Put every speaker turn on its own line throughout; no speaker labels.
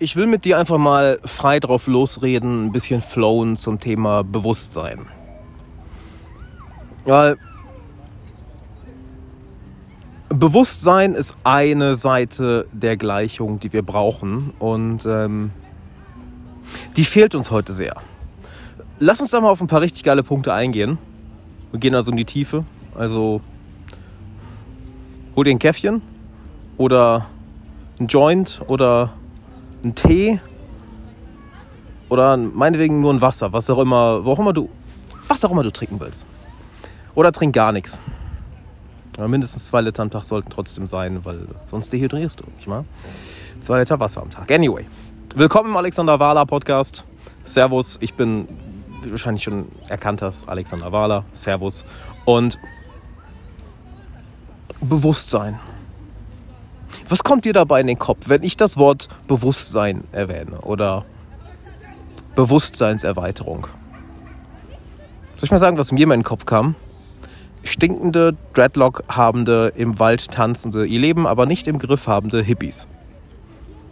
Ich will mit dir einfach mal frei drauf losreden, ein bisschen flowen zum Thema Bewusstsein. Weil Bewusstsein ist eine Seite der Gleichung, die wir brauchen und ähm, die fehlt uns heute sehr. Lass uns da mal auf ein paar richtig geile Punkte eingehen. Wir gehen also in die Tiefe. Also hol dir ein Käffchen oder ein Joint oder ein Tee oder meinetwegen nur ein Wasser, was auch immer, wo auch immer du, was auch immer du trinken willst. Oder trink gar nichts. Aber mindestens zwei Liter am Tag sollten trotzdem sein, weil sonst dehydrierst du, nicht mal? Zwei Liter Wasser am Tag. Anyway, willkommen im Alexander Wahler Podcast. Servus, ich bin, wie du wahrscheinlich schon erkannt hast, Alexander Wahler. Servus. Und Bewusstsein. Was kommt dir dabei in den Kopf, wenn ich das Wort Bewusstsein erwähne oder Bewusstseinserweiterung? Soll ich mal sagen, was mir in den Kopf kam? stinkende, Dreadlock-habende, im Wald tanzende, ihr Leben aber nicht im Griff habende Hippies.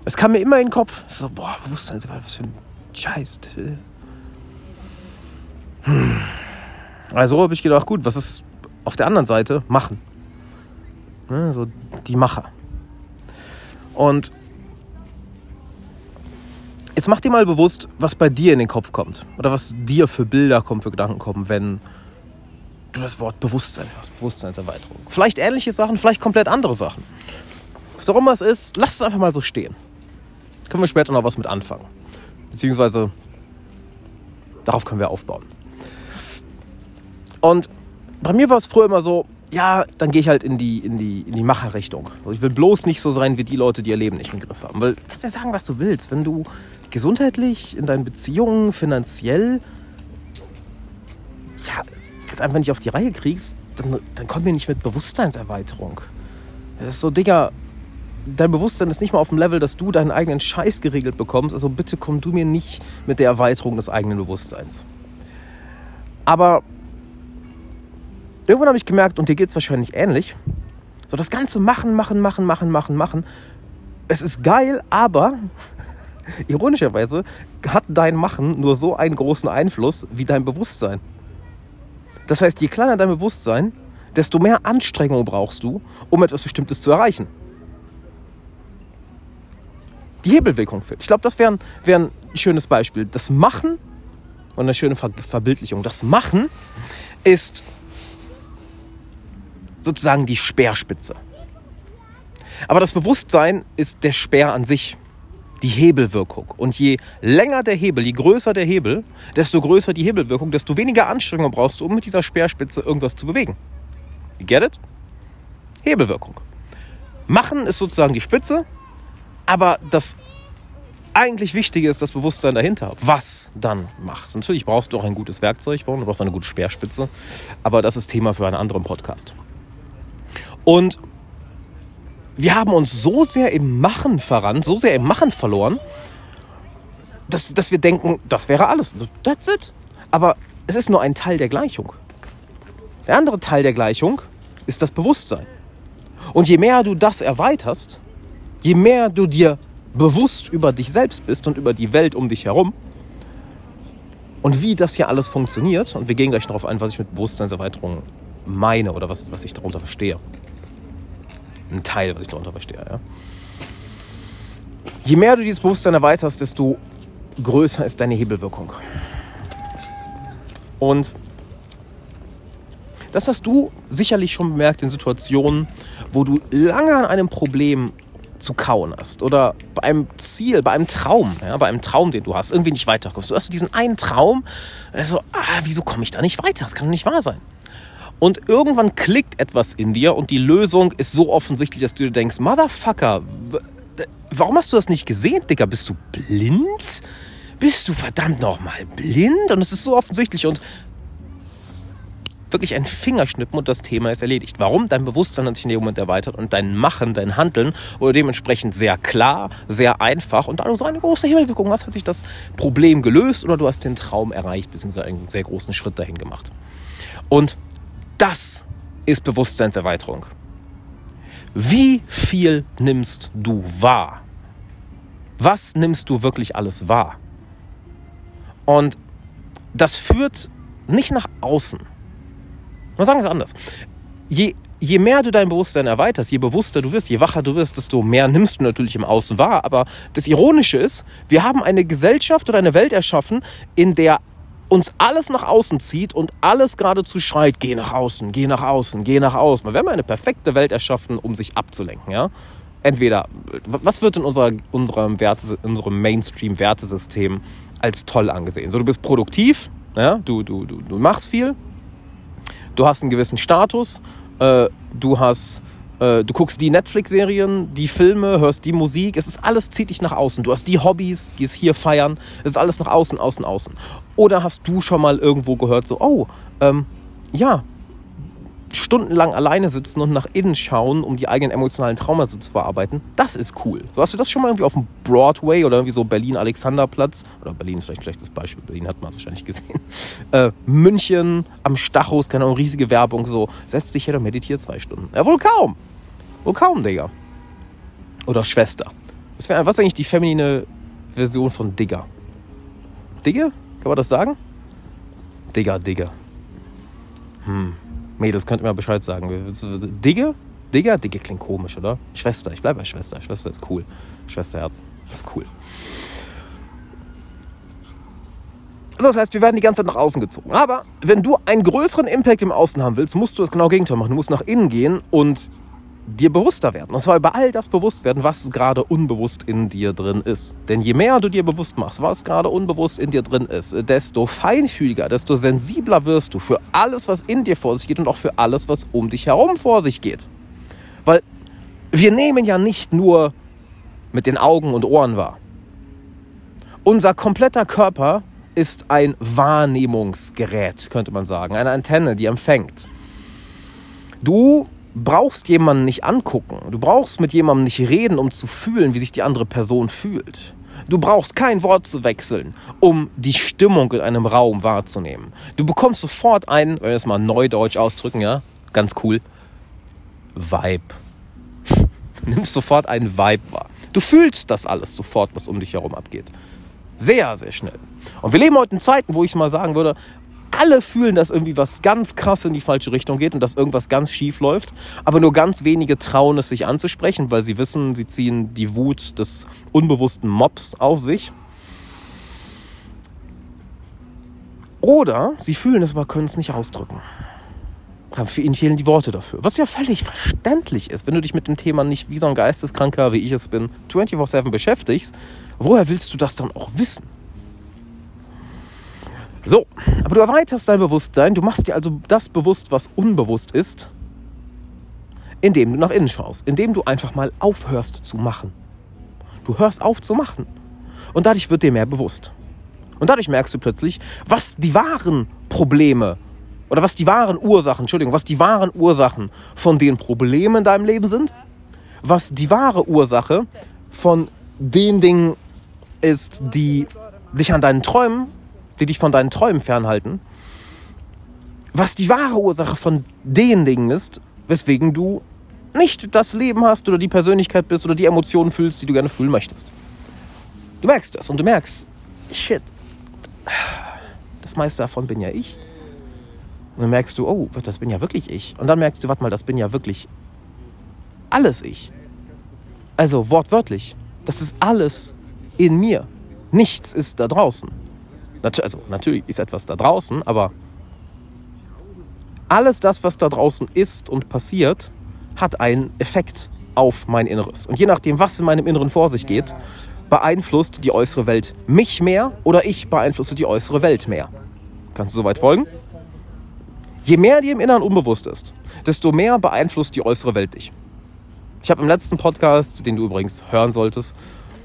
Es kam mir immer in den Kopf. So, boah, Bewusstseinsarbeit, was für ein Scheiß. Hm. Also habe ich gedacht, gut, was ist auf der anderen Seite? Machen. Ne, so die Macher. Und jetzt mach dir mal bewusst, was bei dir in den Kopf kommt. Oder was dir für Bilder kommen, für Gedanken kommen, wenn du das Wort Bewusstsein hörst, Bewusstseinserweiterung. Vielleicht ähnliche Sachen, vielleicht komplett andere Sachen. Was auch immer es ist, lass es einfach mal so stehen. Können wir später noch was mit anfangen. Beziehungsweise darauf können wir aufbauen. Und bei mir war es früher immer so, ja, dann gehe ich halt in die, in die, in die Macherrichtung. Ich will bloß nicht so sein wie die Leute, die ihr Leben nicht im Griff haben. Weil du kannst ja sagen, was du willst. Wenn du gesundheitlich, in deinen Beziehungen, finanziell, ja, es einfach nicht auf die Reihe kriegst, dann, dann komm mir nicht mit Bewusstseinserweiterung. Das ist so, Digga, dein Bewusstsein ist nicht mal auf dem Level, dass du deinen eigenen Scheiß geregelt bekommst. Also bitte komm du mir nicht mit der Erweiterung des eigenen Bewusstseins. Aber irgendwann habe ich gemerkt, und dir geht es wahrscheinlich ähnlich, so das ganze Machen, Machen, Machen, Machen, Machen, Machen, es ist geil, aber ironischerweise hat dein Machen nur so einen großen Einfluss wie dein Bewusstsein. Das heißt, je kleiner dein Bewusstsein, desto mehr Anstrengung brauchst du, um etwas Bestimmtes zu erreichen. Die Hebelwirkung führt. Ich glaube, das wäre ein, wär ein schönes Beispiel. Das Machen und eine schöne Ver Verbildlichung. Das Machen ist sozusagen die Speerspitze. Aber das Bewusstsein ist der Speer an sich die Hebelwirkung. Und je länger der Hebel, je größer der Hebel, desto größer die Hebelwirkung, desto weniger Anstrengung brauchst du, um mit dieser Speerspitze irgendwas zu bewegen. You get it? Hebelwirkung. Machen ist sozusagen die Spitze, aber das eigentlich Wichtige ist das Bewusstsein dahinter. Was dann macht. Natürlich brauchst du auch ein gutes Werkzeug, du brauchst eine gute Speerspitze, aber das ist Thema für einen anderen Podcast. Und wir haben uns so sehr im Machen verrannt, so sehr im Machen verloren, dass, dass wir denken, das wäre alles. That's it. Aber es ist nur ein Teil der Gleichung. Der andere Teil der Gleichung ist das Bewusstsein. Und je mehr du das erweiterst, je mehr du dir bewusst über dich selbst bist und über die Welt um dich herum und wie das hier alles funktioniert, und wir gehen gleich darauf ein, was ich mit Bewusstseinserweiterung meine oder was, was ich darunter verstehe ein Teil, was ich darunter verstehe. Ja? Je mehr du dieses Bewusstsein erweiterst, desto größer ist deine Hebelwirkung. Und das hast du sicherlich schon bemerkt in Situationen, wo du lange an einem Problem zu kauen hast oder bei einem Ziel, bei einem Traum, ja, bei einem Traum, den du hast, irgendwie nicht weiterkommst. Du hast diesen einen Traum, also, ah, wieso komme ich da nicht weiter? Das kann doch nicht wahr sein. Und irgendwann klickt etwas in dir und die Lösung ist so offensichtlich, dass du dir denkst, Motherfucker, warum hast du das nicht gesehen, Digga? Bist du blind? Bist du verdammt nochmal blind? Und es ist so offensichtlich und wirklich ein Fingerschnippen und das Thema ist erledigt. Warum? Dein Bewusstsein hat sich in dem Moment erweitert und dein Machen, dein Handeln wurde dementsprechend sehr klar, sehr einfach und da du so eine große Himmelwirkung hast, hat sich das Problem gelöst oder du hast den Traum erreicht, beziehungsweise einen sehr großen Schritt dahin gemacht. Und das ist Bewusstseinserweiterung. Wie viel nimmst du wahr? Was nimmst du wirklich alles wahr? Und das führt nicht nach außen. Mal sagen wir es anders. Je, je mehr du dein Bewusstsein erweiterst, je bewusster du wirst, je wacher du wirst, desto mehr nimmst du natürlich im Außen wahr. Aber das Ironische ist, wir haben eine Gesellschaft oder eine Welt erschaffen, in der uns alles nach außen zieht und alles geradezu schreit, geh nach außen, geh nach außen, geh nach außen. Wir haben eine perfekte Welt erschaffen, um sich abzulenken. Ja? Entweder, was wird in unserer, unserem, Werte, unserem Mainstream-Wertesystem als toll angesehen? So, du bist produktiv, ja? du, du, du, du machst viel, du hast einen gewissen Status, äh, du hast äh, du guckst die Netflix-Serien, die Filme, hörst die Musik. Es ist alles zieht dich nach außen. Du hast die Hobbys, gehst hier feiern. Es ist alles nach außen, außen, außen. Oder hast du schon mal irgendwo gehört, so, oh, ähm, ja, stundenlang alleine sitzen und nach innen schauen, um die eigenen emotionalen Traumata zu verarbeiten, das ist cool. So hast du das schon mal irgendwie auf dem Broadway oder irgendwie so Berlin-Alexanderplatz, oder Berlin ist vielleicht ein schlechtes Beispiel, Berlin hat man es wahrscheinlich gesehen, äh, München am Stachus, keine Ahnung, riesige Werbung, so, setz dich hier und meditier zwei Stunden. Ja, wohl kaum. Wohl kaum, Digga. Oder Schwester. Was, ist eigentlich die feminine Version von Digger? Digger? Kann man das sagen? Digger, Digger. Hm. Mädels, könnt ihr mal Bescheid sagen. Digge? Digger? Digge klingt komisch, oder? Schwester, ich bleibe bei Schwester. Schwester ist cool. Schwesterherz. Das ist cool. Also das heißt, wir werden die ganze Zeit nach außen gezogen. Aber wenn du einen größeren Impact im Außen haben willst, musst du das genau Gegenteil machen. Du musst nach innen gehen und dir bewusster werden. Und zwar über all das bewusst werden, was gerade unbewusst in dir drin ist. Denn je mehr du dir bewusst machst, was gerade unbewusst in dir drin ist, desto feinfühliger, desto sensibler wirst du für alles, was in dir vor sich geht und auch für alles, was um dich herum vor sich geht. Weil wir nehmen ja nicht nur mit den Augen und Ohren wahr. Unser kompletter Körper ist ein Wahrnehmungsgerät, könnte man sagen, eine Antenne, die empfängt. Du brauchst jemanden nicht angucken. Du brauchst mit jemandem nicht reden, um zu fühlen, wie sich die andere Person fühlt. Du brauchst kein Wort zu wechseln, um die Stimmung in einem Raum wahrzunehmen. Du bekommst sofort einen, wenn wir es mal neudeutsch ausdrücken, ja, ganz cool, Vibe. Du nimmst sofort einen Vibe wahr. Du fühlst das alles sofort, was um dich herum abgeht. Sehr, sehr schnell. Und wir leben heute in Zeiten, wo ich mal sagen würde, alle fühlen, dass irgendwie was ganz krass in die falsche Richtung geht und dass irgendwas ganz schief läuft. Aber nur ganz wenige trauen es sich anzusprechen, weil sie wissen, sie ziehen die Wut des unbewussten Mobs auf sich. Oder sie fühlen es, aber können es nicht ausdrücken. Für ihn fehlen die Worte dafür. Was ja völlig verständlich ist, wenn du dich mit dem Thema nicht wie so ein Geisteskranker, wie ich es bin, 24-7 beschäftigst. Woher willst du das dann auch wissen? So, aber du erweiterst dein Bewusstsein, du machst dir also das bewusst, was unbewusst ist, indem du nach innen schaust, indem du einfach mal aufhörst zu machen. Du hörst auf zu machen. Und dadurch wird dir mehr bewusst. Und dadurch merkst du plötzlich, was die wahren Probleme oder was die wahren Ursachen, Entschuldigung, was die wahren Ursachen von den Problemen in deinem Leben sind, was die wahre Ursache von den Dingen ist, die dich an deinen Träumen die dich von deinen Träumen fernhalten, was die wahre Ursache von den Dingen ist, weswegen du nicht das Leben hast oder die Persönlichkeit bist oder die Emotionen fühlst, die du gerne fühlen möchtest. Du merkst das und du merkst, shit, das meiste davon bin ja ich. Und dann merkst du, oh, das bin ja wirklich ich. Und dann merkst du, warte mal, das bin ja wirklich alles ich. Also wortwörtlich, das ist alles in mir. Nichts ist da draußen. Also natürlich ist etwas da draußen, aber alles das, was da draußen ist und passiert, hat einen Effekt auf mein Inneres. Und je nachdem, was in meinem Inneren vor sich geht, beeinflusst die äußere Welt mich mehr oder ich beeinflusse die äußere Welt mehr. Kannst du soweit folgen? Je mehr dir im Inneren unbewusst ist, desto mehr beeinflusst die äußere Welt dich. Ich habe im letzten Podcast, den du übrigens hören solltest,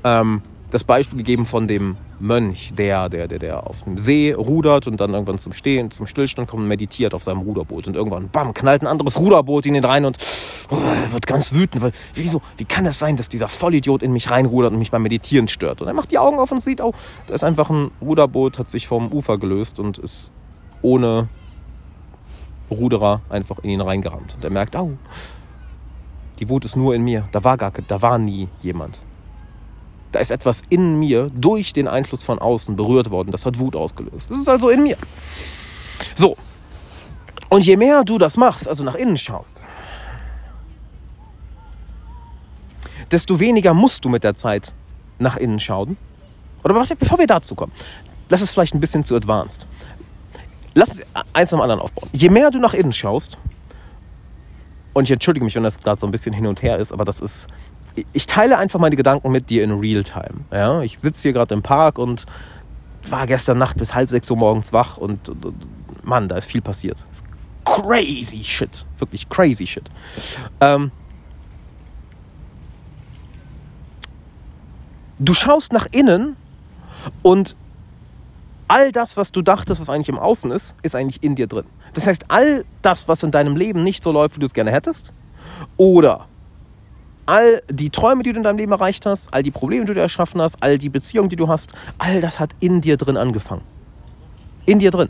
ähm, das Beispiel gegeben von dem Mönch, der, der, der, der auf dem See rudert und dann irgendwann zum Stehen, zum Stillstand kommt und meditiert auf seinem Ruderboot. Und irgendwann, bam, knallt ein anderes Ruderboot in ihn rein und oh, wird ganz wütend, weil, wieso, wie kann es das sein, dass dieser Vollidiot in mich reinrudert und mich beim Meditieren stört? Und er macht die Augen auf und sieht, oh, da ist einfach ein Ruderboot, hat sich vom Ufer gelöst und ist ohne Ruderer einfach in ihn reingerammt. Und er merkt, au, die Wut ist nur in mir, da war gar, da war nie jemand Da ist etwas in mir durch den Einfluss von außen berührt worden. Das hat Wut ausgelöst. Das ist also in mir. So. Und je mehr du das machst, also nach innen schaust, desto weniger musst du mit der Zeit nach innen schauen. Oder bevor wir dazu kommen, lass es vielleicht ein bisschen zu advanced. Lass es eins am anderen aufbauen. Je mehr du nach innen schaust, und ich entschuldige mich, wenn das gerade so ein bisschen hin und her ist, aber das ist. Ich teile einfach meine Gedanken mit dir in real time. Ja? Ich sitze hier gerade im Park und war gestern Nacht bis halb sechs Uhr morgens wach und, und, und Mann, da ist viel passiert. Crazy shit. Wirklich crazy shit. Ähm, du schaust nach innen und all das, was du dachtest, was eigentlich im Außen ist, ist eigentlich in dir drin. Das heißt, all das, was in deinem Leben nicht so läuft, wie du es gerne hättest, oder all die Träume, die du in deinem Leben erreicht hast, all die Probleme, die du erschaffen hast, all die Beziehungen, die du hast, all das hat in dir drin angefangen. In dir drin.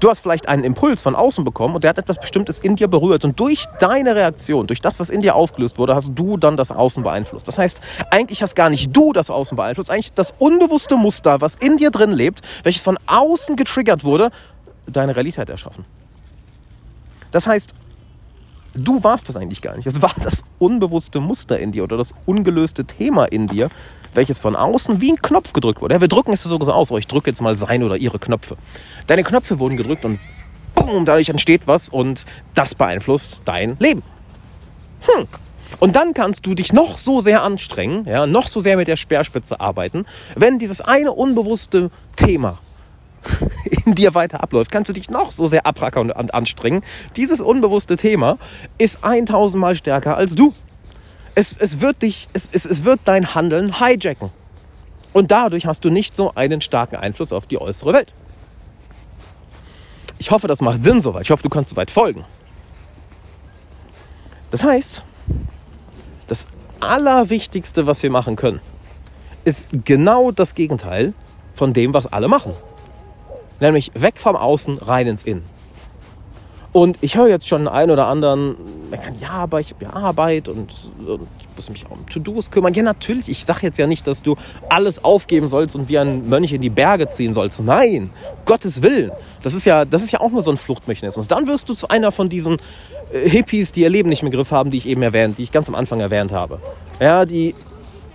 Du hast vielleicht einen Impuls von außen bekommen und der hat etwas Bestimmtes in dir berührt. Und durch deine Reaktion, durch das, was in dir ausgelöst wurde, hast du dann das Außen beeinflusst. Das heißt, eigentlich hast gar nicht du das Außen beeinflusst, eigentlich das unbewusste Muster, was in dir drin lebt, welches von außen getriggert wurde, deine Realität erschaffen. Das heißt, du warst das eigentlich gar nicht. Es war das unbewusste Muster in dir oder das ungelöste Thema in dir, welches von außen wie ein Knopf gedrückt wurde. Ja, wir drücken es so aus, oh, ich drücke jetzt mal seine oder ihre Knöpfe. Deine Knöpfe wurden gedrückt und boom, dadurch entsteht was und das beeinflusst dein Leben. Hm. Und dann kannst du dich noch so sehr anstrengen, ja, noch so sehr mit der Speerspitze arbeiten, wenn dieses eine unbewusste Thema in dir weiter abläuft, kannst du dich noch so sehr abrackern und anstrengen. Dieses unbewusste Thema ist 1000 Mal stärker als du. Es, es, wird dich, es, es, es wird dein Handeln hijacken. Und dadurch hast du nicht so einen starken Einfluss auf die äußere Welt. Ich hoffe, das macht Sinn soweit. Ich hoffe, du kannst soweit folgen. Das heißt, das Allerwichtigste, was wir machen können, ist genau das Gegenteil von dem, was alle machen. Nämlich weg vom Außen, rein ins Innen. Und ich höre jetzt schon einen oder anderen, meckern, ja, aber ich habe ja Arbeit und, und ich muss mich auch um To-Dos kümmern. Ja, natürlich, ich sage jetzt ja nicht, dass du alles aufgeben sollst und wie ein Mönch in die Berge ziehen sollst. Nein, Gottes Willen. Das ist ja, das ist ja auch nur so ein Fluchtmechanismus. Dann wirst du zu einer von diesen äh, Hippies, die ihr Leben nicht im Griff haben, die ich eben erwähnt, die ich ganz am Anfang erwähnt habe. Ja, die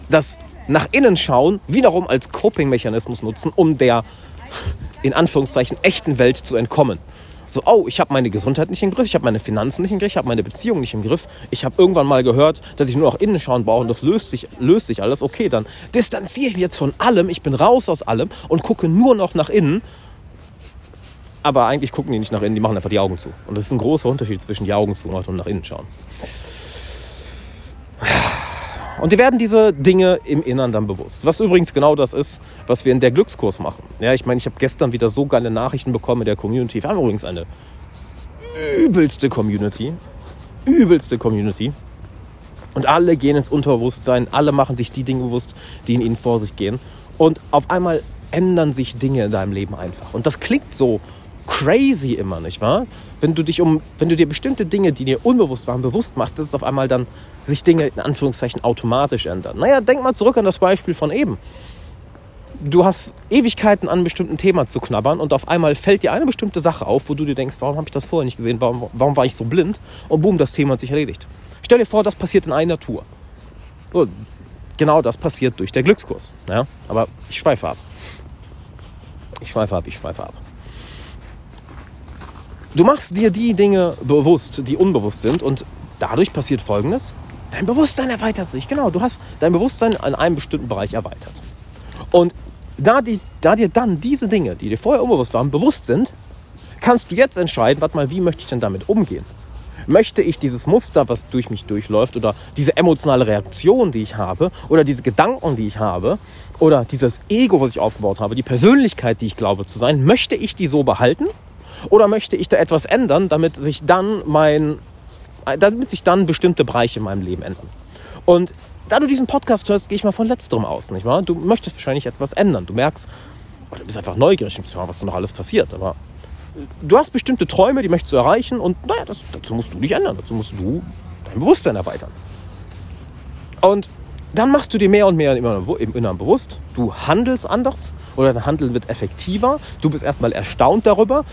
das nach innen schauen, wiederum als Coping-Mechanismus nutzen, um der in Anführungszeichen echten Welt zu entkommen. So, oh, ich habe meine Gesundheit nicht im Griff, ich habe meine Finanzen nicht im Griff, ich habe meine Beziehung nicht im Griff. Ich habe irgendwann mal gehört, dass ich nur noch innen schauen brauche und das löst sich, löst sich alles. Okay, dann distanziere ich mich jetzt von allem, ich bin raus aus allem und gucke nur noch nach innen. Aber eigentlich gucken die nicht nach innen, die machen einfach die Augen zu. Und das ist ein großer Unterschied zwischen die Augen zu und nach innen schauen. Und dir werden diese Dinge im Innern dann bewusst. Was übrigens genau das ist, was wir in der Glückskurs machen. Ja, ich meine, ich habe gestern wieder so geile Nachrichten bekommen in der Community. Wir haben übrigens eine übelste Community. Übelste Community. Und alle gehen ins Unterbewusstsein, alle machen sich die Dinge bewusst, die in ihnen vor sich gehen. Und auf einmal ändern sich Dinge in deinem Leben einfach. Und das klingt so crazy immer, nicht wahr? Wenn du dich um, wenn du dir bestimmte Dinge, die dir unbewusst waren, bewusst machst, dass es auf einmal dann sich Dinge in Anführungszeichen automatisch ändern. Naja, denk mal zurück an das Beispiel von eben. Du hast Ewigkeiten an einem bestimmten Thema zu knabbern und auf einmal fällt dir eine bestimmte Sache auf, wo du dir denkst, warum habe ich das vorher nicht gesehen, warum, warum war ich so blind? Und boom, das Thema hat sich erledigt. Stell dir vor, das passiert in einer Tour. So, genau das passiert durch der Glückskurs. Ja? Aber ich schweife ab. Ich schweife ab, ich schweife ab. Du machst dir die Dinge bewusst, die unbewusst sind und dadurch passiert Folgendes. Dein Bewusstsein erweitert sich. Genau, du hast dein Bewusstsein in einem bestimmten Bereich erweitert. Und da, die, da dir dann diese Dinge, die dir vorher unbewusst waren, bewusst sind, kannst du jetzt entscheiden, warte mal, wie möchte ich denn damit umgehen? Möchte ich dieses Muster, was durch mich durchläuft, oder diese emotionale Reaktion, die ich habe, oder diese Gedanken, die ich habe, oder dieses Ego, was ich aufgebaut habe, die Persönlichkeit, die ich glaube zu sein, möchte ich die so behalten? Oder möchte ich da etwas ändern, damit sich dann mein, damit sich dann bestimmte Bereiche in meinem Leben ändern? Und da du diesen Podcast hörst, gehe ich mal von letzterem aus, nicht wahr? Du möchtest wahrscheinlich etwas ändern. Du merkst, oder du bist einfach neugierig, was da noch alles passiert. Aber du hast bestimmte Träume, die möchtest du erreichen und naja, das, dazu musst du dich ändern. Dazu musst du dein Bewusstsein erweitern. Und dann machst du dir mehr und mehr im Inneren bewusst, du handelst anders oder dein Handeln wird effektiver. Du bist erstmal erstaunt darüber.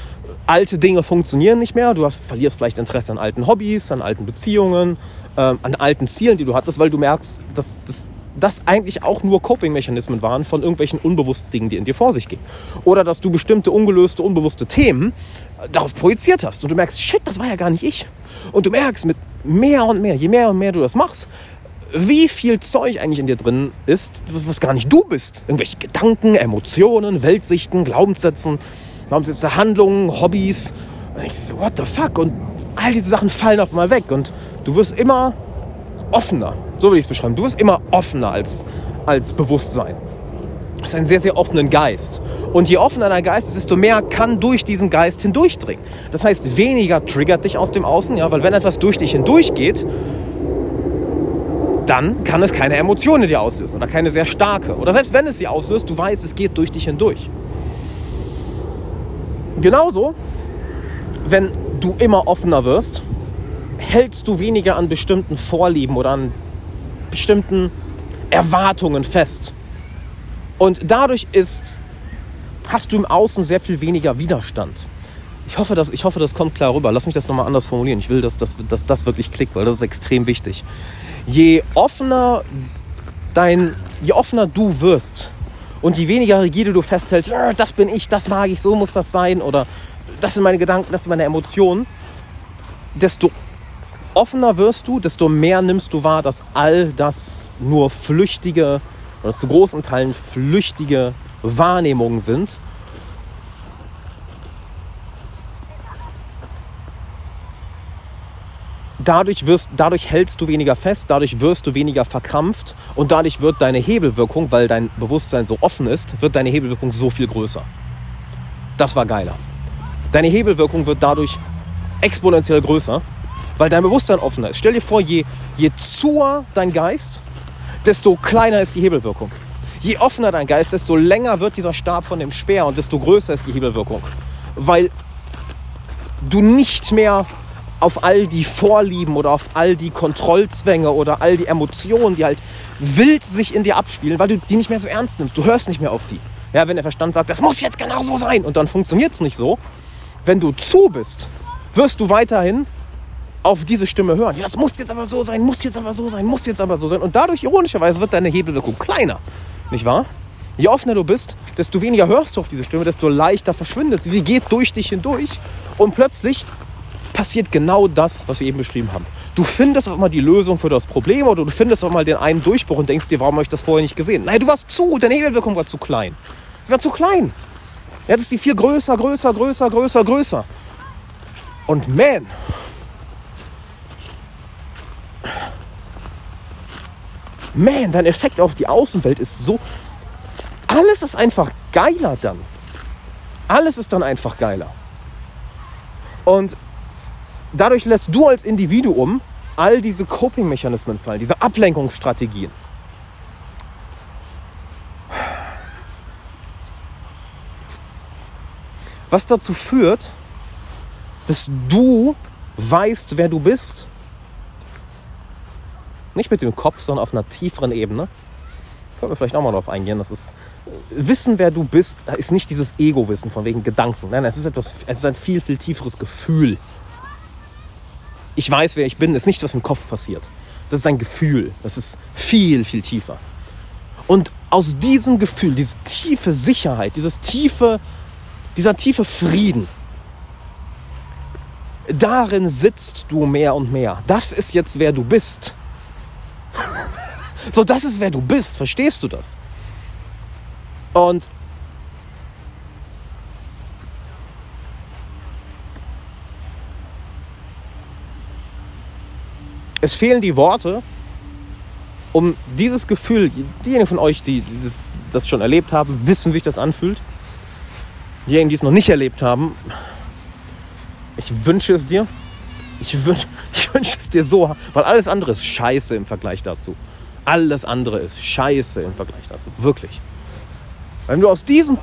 Alte Dinge funktionieren nicht mehr. Du hast, verlierst vielleicht Interesse an alten Hobbys, an alten Beziehungen, äh, an alten Zielen, die du hattest, weil du merkst, dass das das eigentlich auch nur Coping-Mechanismen waren von irgendwelchen unbewussten Dingen, die in dir vor sich gingen. Oder dass du bestimmte ungelöste, unbewusste Themen äh, darauf projiziert hast. Und du merkst, shit, das war ja gar nicht ich. Und du merkst mit mehr und mehr, je mehr und mehr du das machst, wie viel Zeug eigentlich in dir drin ist, was gar nicht du bist. Irgendwelche Gedanken, Emotionen, Weltsichten, Glaubenssätzen, Glaubenssätze, Handlungen, Hobbys. Und ich so, what the fuck? Und all diese Sachen fallen auf einmal weg. Und du wirst immer offener. So würde ich es beschreiben. Du wirst immer offener als, als Bewusstsein. Du hast einen sehr, sehr offenen Geist. Und je offener dein Geist ist, desto mehr kann durch diesen Geist hindurchdringen. Das heißt, weniger triggert dich aus dem Außen, ja, weil wenn etwas durch dich hindurchgeht, dann kann es keine Emotionen in dir auslösen oder keine sehr starke. Oder selbst wenn es sie auslöst, du weißt, es geht durch dich hindurch. Genauso, wenn du immer offener wirst, hältst du weniger an bestimmten Vorlieben oder an bestimmten Erwartungen fest. Und dadurch ist, hast du im Außen sehr viel weniger Widerstand. Ich hoffe, das, ich hoffe, das kommt klar rüber. Lass mich das nochmal anders formulieren. Ich will, dass, dass, dass das wirklich klickt, weil das ist extrem wichtig je offener dein, je offener du wirst und je weniger rigide du festhältst, das bin ich, das mag ich, so muss das sein oder das sind meine Gedanken, das sind meine Emotionen, desto offener wirst du, desto mehr nimmst du wahr, dass all das nur flüchtige oder zu großen Teilen flüchtige Wahrnehmungen sind dadurch, wirst, dadurch hältst du weniger fest, dadurch wirst du weniger verkrampft und dadurch wird deine Hebelwirkung, weil dein Bewusstsein so offen ist, wird deine Hebelwirkung so viel größer. Das war geiler. Deine Hebelwirkung wird dadurch exponentiell größer, weil dein Bewusstsein offener ist. Stell dir vor, je, je zuer dein Geist, desto kleiner ist die Hebelwirkung. Je offener dein Geist, desto länger wird dieser Stab von dem Speer und desto größer ist die Hebelwirkung. Weil du nicht mehr auf all die Vorlieben oder auf all die Kontrollzwänge oder all die Emotionen, die halt wild sich in dir abspielen, weil du die nicht mehr so ernst nimmst. Du hörst nicht mehr auf die. Ja, wenn der Verstand sagt, das muss jetzt genau so sein und dann funktioniert es nicht so. Wenn du zu bist, wirst du weiterhin auf diese Stimme hören. Ja, das muss jetzt aber so sein, muss jetzt aber so sein, muss jetzt aber so sein. Und dadurch, ironischerweise, wird deine Hebelwirkung kleiner. Nicht wahr? Je offener du bist, desto weniger hörst du auf diese Stimme, desto leichter verschwindet sie. Sie geht durch dich hindurch und plötzlich passiert genau das, was wir eben beschrieben haben. Du findest auch mal die Lösung für das Problem oder du findest auch mal den einen Durchbruch und denkst dir, warum habe ich das vorher nicht gesehen? Nein, du warst zu, deine Hebelwirkung war zu klein. Sie war zu klein. Jetzt ist sie viel größer, größer, größer, größer, größer. Und man, man, dein Effekt auf die Außenwelt ist so. Alles ist einfach geiler dann. Alles ist dann einfach geiler. Und dadurch lässt du als Individuum all diese Coping-Mechanismen fallen, diese Ablenkungsstrategien. Was dazu führt, dass du weißt, wer du bist. Nicht mit dem Kopf, sondern auf einer tieferen Ebene. Können wir vielleicht auch mal darauf eingehen. Das ist Wissen, wer du bist, ist nicht dieses Ego-Wissen von wegen Gedanken. Nein, es ist etwas, es ist ein viel, viel tieferes Gefühl ich weiß, wer ich bin, ist nichts, was im Kopf passiert. Das ist ein Gefühl. Das ist viel, viel tiefer. Und aus diesem Gefühl, diese tiefe Sicherheit, dieses tiefe, dieser tiefe Frieden, darin sitzt du mehr und mehr. Das ist jetzt, wer du bist. so, das ist, wer du bist. Verstehst du das? Und es fehlen die Worte, um dieses Gefühl, diejenigen von euch, die das, das schon erlebt haben, wissen, wie sich das anfühlt. Diejenigen, die es noch nicht erlebt haben, ich wünsche es dir. Ich, wünsch, ich wünsche es dir so, weil alles andere ist scheiße im Vergleich dazu. Alles andere ist scheiße im Vergleich dazu. Wirklich. Wenn du aus diesem,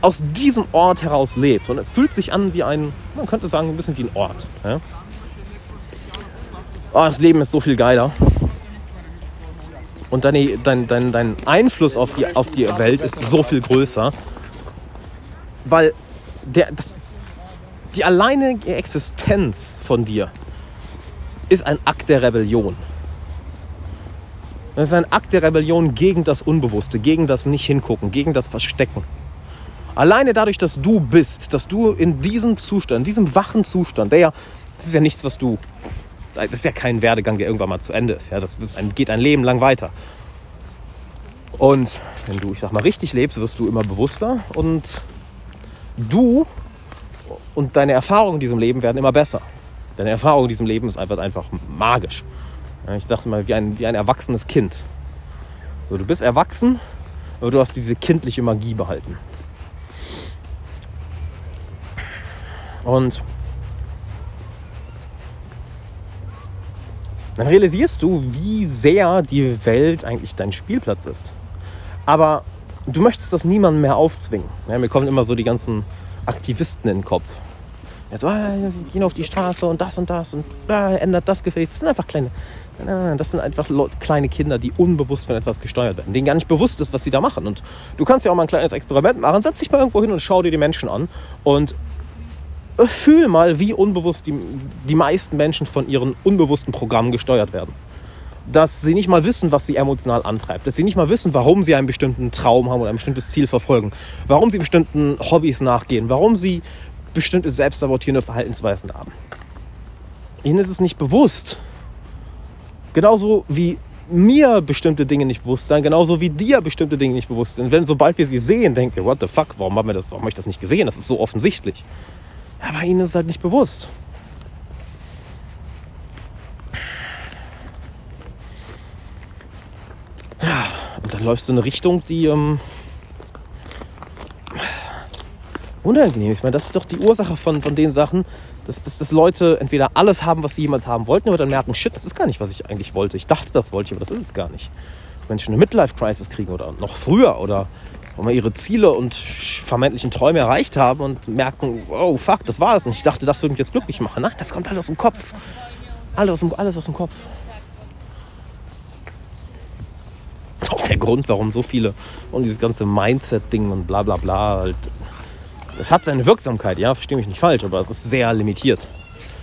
aus diesem Ort heraus lebst und es fühlt sich an wie ein, man könnte sagen, ein bisschen wie ein Ort. Ja? Oh, das Leben ist so viel geiler. und deine, dein, dein, dein Einfluss auf die, auf die Welt ist so viel größer, weil der, das, die alleinige Existenz von dir ist ein Akt der Rebellion. Das ist ein Akt der Rebellion gegen das Unbewusste, gegen das Nicht-Hingucken, gegen das Verstecken. Alleine dadurch, dass du bist, dass du in diesem Zustand, in diesem wachen Zustand, der ja, das ist ja nichts, was du das ist ja kein Werdegang, der irgendwann mal zu Ende ist. Ja, das geht ein Leben lang weiter. Und wenn du, ich sag mal, richtig lebst, wirst du immer bewusster und du und deine Erfahrungen in diesem Leben werden immer besser. Deine Erfahrung in diesem Leben ist einfach, einfach magisch. Ich sagte mal, wie ein, wie ein erwachsenes Kind. So, du bist erwachsen, aber du hast diese kindliche Magie behalten. Und dann realisierst du, wie sehr die Welt eigentlich dein Spielplatz ist. Aber du möchtest das niemandem mehr aufzwingen. Ja, mir kommen immer so die ganzen Aktivisten in den Kopf. Ja, so, ah, gehen auf die Straße und das und das und ah, ändert das gefälligst. Das sind einfach kleine, das sind einfach kleine Kinder, die unbewusst von etwas gesteuert werden, denen gar nicht bewusst ist, was sie da machen. Und du kannst ja auch mal ein kleines Experiment machen. Setz dich mal irgendwo hin und schau dir die Menschen an und fühl mal, wie unbewusst die, die meisten Menschen von ihren unbewussten Programmen gesteuert werden. Dass sie nicht mal wissen, was sie emotional antreibt. Dass sie nicht mal wissen, warum sie einen bestimmten Traum haben oder ein bestimmtes Ziel verfolgen. Warum sie bestimmten Hobbys nachgehen. Warum sie bestimmte selbstsabotierende Verhaltensweisen haben. Ihnen ist es nicht bewusst. Genauso wie mir bestimmte Dinge nicht bewusst sein, genauso wie dir bestimmte Dinge nicht bewusst sind. Wenn sobald wir sie sehen, denken wir, what the fuck, warum haben wir das, warum habe ich das nicht gesehen? Das ist so offensichtlich. Aber ihnen ist halt nicht bewusst. Ja, und dann läufst du in eine Richtung, die ähm, unangenehm. Ich meine, das ist doch die Ursache von, von den Sachen, dass, dass, dass Leute entweder alles haben, was sie jemals haben wollten, aber dann merken, shit, das ist gar nicht, was ich eigentlich wollte. Ich dachte, das wollte ich, aber das ist es gar nicht. Menschen eine Midlife-Crisis kriegen oder noch früher oder wo man ihre Ziele und vermeintlichen Träume erreicht haben und merken, oh fuck, das war es nicht. Ich dachte, das würde mich jetzt glücklich machen. Nein, das kommt alles aus dem Kopf. Alles, alles aus dem Kopf. Das ist auch der Grund, warum so viele und dieses ganze Mindset-Ding und bla bla bla halt. Es hat seine Wirksamkeit, ja, verstehe mich nicht falsch, aber es ist sehr limitiert.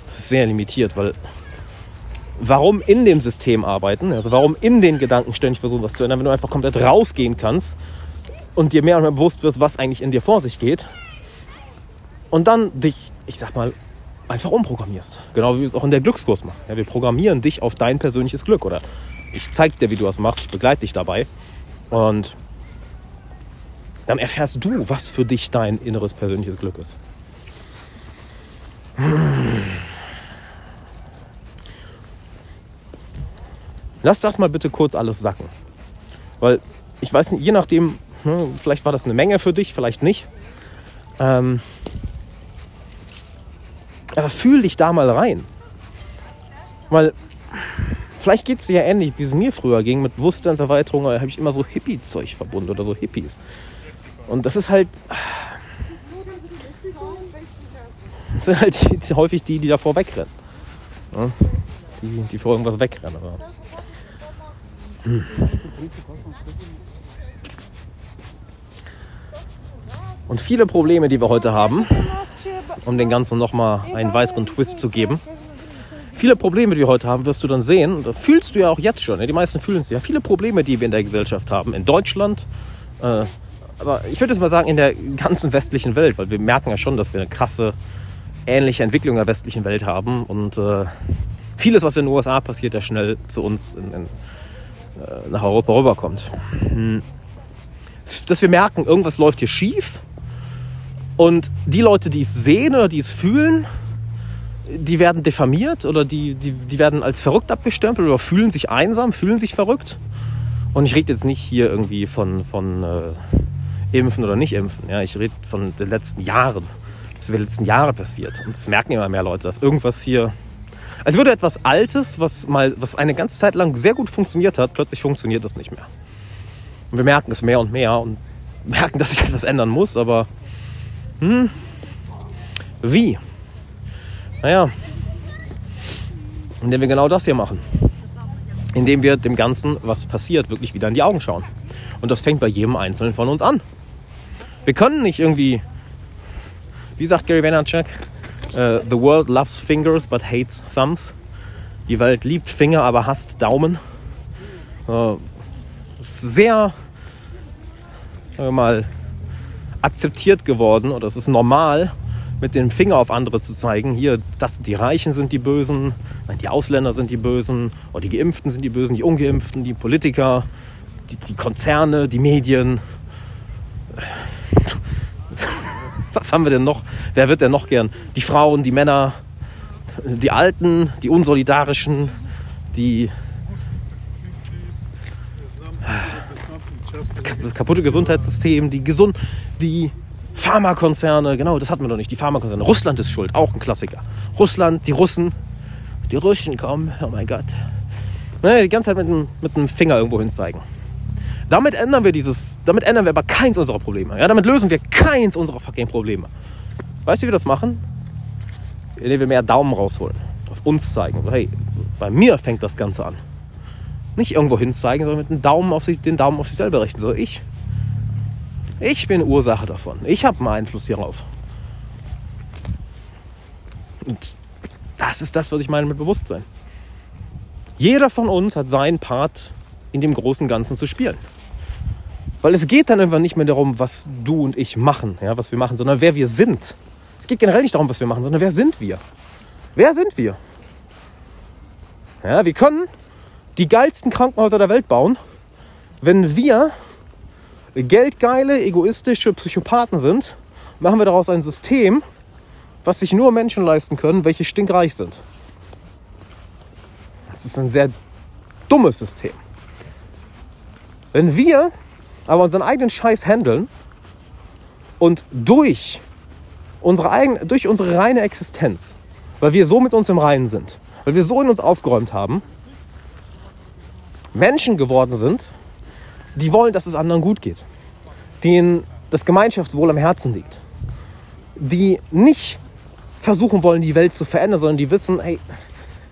Es ist sehr limitiert, weil warum in dem System arbeiten, also warum in den Gedanken ständig versuchen, was zu ändern, wenn du einfach komplett rausgehen kannst und dir mehr und mehr bewusst wirst, was eigentlich in dir vor sich geht. Und dann dich, ich sag mal, einfach umprogrammierst. Genau wie wir es auch in der Glückskurs machen. Ja, wir programmieren dich auf dein persönliches Glück. Oder ich zeig dir, wie du das machst, ich begleite dich dabei. Und dann erfährst du, was für dich dein inneres persönliches Glück ist. Lass das mal bitte kurz alles sacken. Weil ich weiß nicht, je nachdem, vielleicht war das eine Menge für dich, vielleicht nicht. Ähm, aber fühl dich da mal rein. Weil vielleicht geht es dir ja ähnlich, wie es mir früher ging. Mit Bewusstseinserweiterung habe ich immer so Hippie-Zeug verbunden oder so Hippies. Und das ist halt. Das sind halt die, häufig die, die davor wegrennen. Ja? Die, die vor irgendwas wegrennen. Hm. Und viele Probleme, die wir heute haben, um den Ganzen nochmal einen weiteren Twist zu geben, viele Probleme, die wir heute haben, wirst du dann sehen, da fühlst du ja auch jetzt schon, die meisten fühlen es ja, viele Probleme, die wir in der Gesellschaft haben, in Deutschland, äh, aber ich würde jetzt mal sagen, in der ganzen westlichen Welt, weil wir merken ja schon, dass wir eine krasse, ähnliche Entwicklung der westlichen Welt haben. Und äh, vieles, was in den USA passiert, ja schnell zu uns in, in, äh, nach Europa rüberkommt. Hm. Dass wir merken, irgendwas läuft hier schief und die Leute, die es sehen oder die es fühlen, die werden diffamiert oder die, die, die werden als verrückt abgestempelt oder fühlen sich einsam, fühlen sich verrückt. Und ich rede jetzt nicht hier irgendwie von, von äh, Impfen oder nicht Impfen. Ja, ich rede von den letzten Jahren, was in den letzten Jahren passiert. Und das merken immer mehr Leute, dass irgendwas hier, als würde etwas Altes, was mal, was eine ganze Zeit lang sehr gut funktioniert hat, plötzlich funktioniert das nicht mehr. Und wir merken es mehr und mehr und merken, dass sich etwas ändern muss, aber hm? Wie? Naja, indem wir genau das hier machen. indem wir dem Ganzen, was passiert, wirklich wieder in die Augen schauen. Und das fängt bei jedem Einzelnen von uns an. Wir können nicht irgendwie, wie sagt Gary Vaynerchuk, uh, the world loves fingers but hates thumbs. Die Welt liebt Finger, aber hasst Daumen. Uh, sehr, mal, akzeptiert geworden oder es ist normal, mit dem Finger auf andere zu zeigen. Hier, das, die Reichen sind die Bösen, nein, die Ausländer sind die Bösen, oder die Geimpften sind die Bösen, die Ungeimpften, die Politiker, die, die Konzerne, die Medien. Was haben wir denn noch? Wer wird denn noch gern? Die Frauen, die Männer, die Alten, die Unsolidarischen, die das kaputte Gesundheitssystem, die gesund, die Pharmakonzerne, genau, das hatten wir noch nicht, die Pharmakonzerne. Russland ist schuld, auch ein Klassiker. Russland, die Russen, die Russen kommen, oh mein Gott. Ne, die ganze Zeit mit dem, mit dem Finger irgendwo hin zeigen. Damit ändern wir dieses, damit ändern wir aber keins unserer Probleme. Ja, damit lösen wir keins unserer fucking Probleme. Weißt du, wie wir das machen? Indem wir mehr Daumen rausholen, auf uns zeigen. Hey, bei mir fängt das Ganze an. Nicht irgendwo hin zeigen, sondern mit dem Daumen auf sich, den Daumen auf sich selber richten. So, ich ich bin Ursache davon. Ich habe einen Einfluss hierauf. Und das ist das, was ich meine mit Bewusstsein. Jeder von uns hat seinen Part in dem großen Ganzen zu spielen. Weil es geht dann irgendwann nicht mehr darum, was du und ich machen, ja, was wir machen, sondern wer wir sind. Es geht generell nicht darum, was wir machen, sondern wer sind wir? Wer sind wir? Ja, wir können die geilsten Krankenhäuser der Welt bauen, wenn wir geldgeile, egoistische Psychopathen sind, machen wir daraus ein System, was sich nur Menschen leisten können, welche stinkreich sind. Das ist ein sehr dummes System. Wenn wir aber unseren eigenen Scheiß handeln und durch unsere, eigene, durch unsere reine Existenz, weil wir so mit uns im Reinen sind, weil wir so in uns aufgeräumt haben, Menschen geworden sind, die wollen, dass es anderen gut geht, denen das Gemeinschaftswohl am Herzen liegt, die nicht versuchen wollen, die Welt zu verändern, sondern die wissen, hey,